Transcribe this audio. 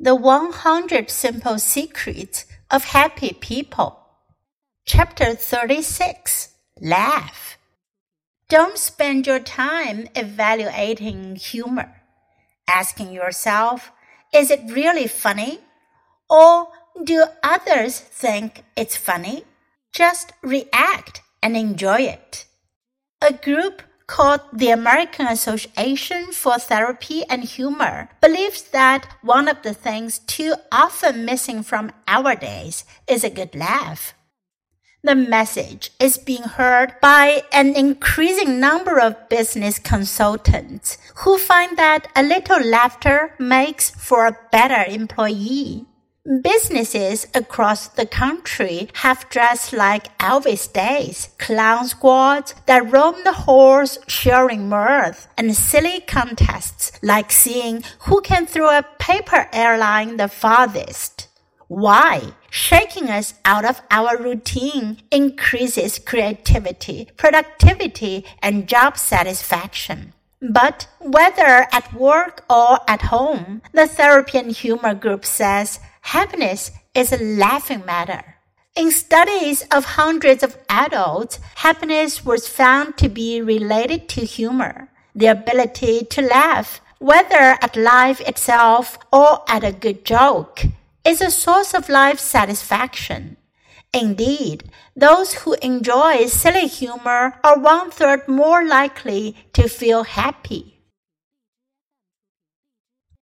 The 100 Simple Secrets of Happy People. Chapter 36 Laugh. Don't spend your time evaluating humor, asking yourself, is it really funny? Or do others think it's funny? Just react and enjoy it. A group called the American Association for Therapy and Humor believes that one of the things too often missing from our days is a good laugh. The message is being heard by an increasing number of business consultants who find that a little laughter makes for a better employee. Businesses across the country have dressed like Elvis days, clown squads that roam the halls sharing mirth, and silly contests like seeing who can throw a paper airline the farthest. Why? Shaking us out of our routine increases creativity, productivity, and job satisfaction. But whether at work or at home, the Therapy and Humor Group says happiness is a laughing matter. In studies of hundreds of adults, happiness was found to be related to humor, the ability to laugh, whether at life itself or at a good joke, is a source of life satisfaction. Indeed, those who enjoy silly humor are one third more likely to feel happy.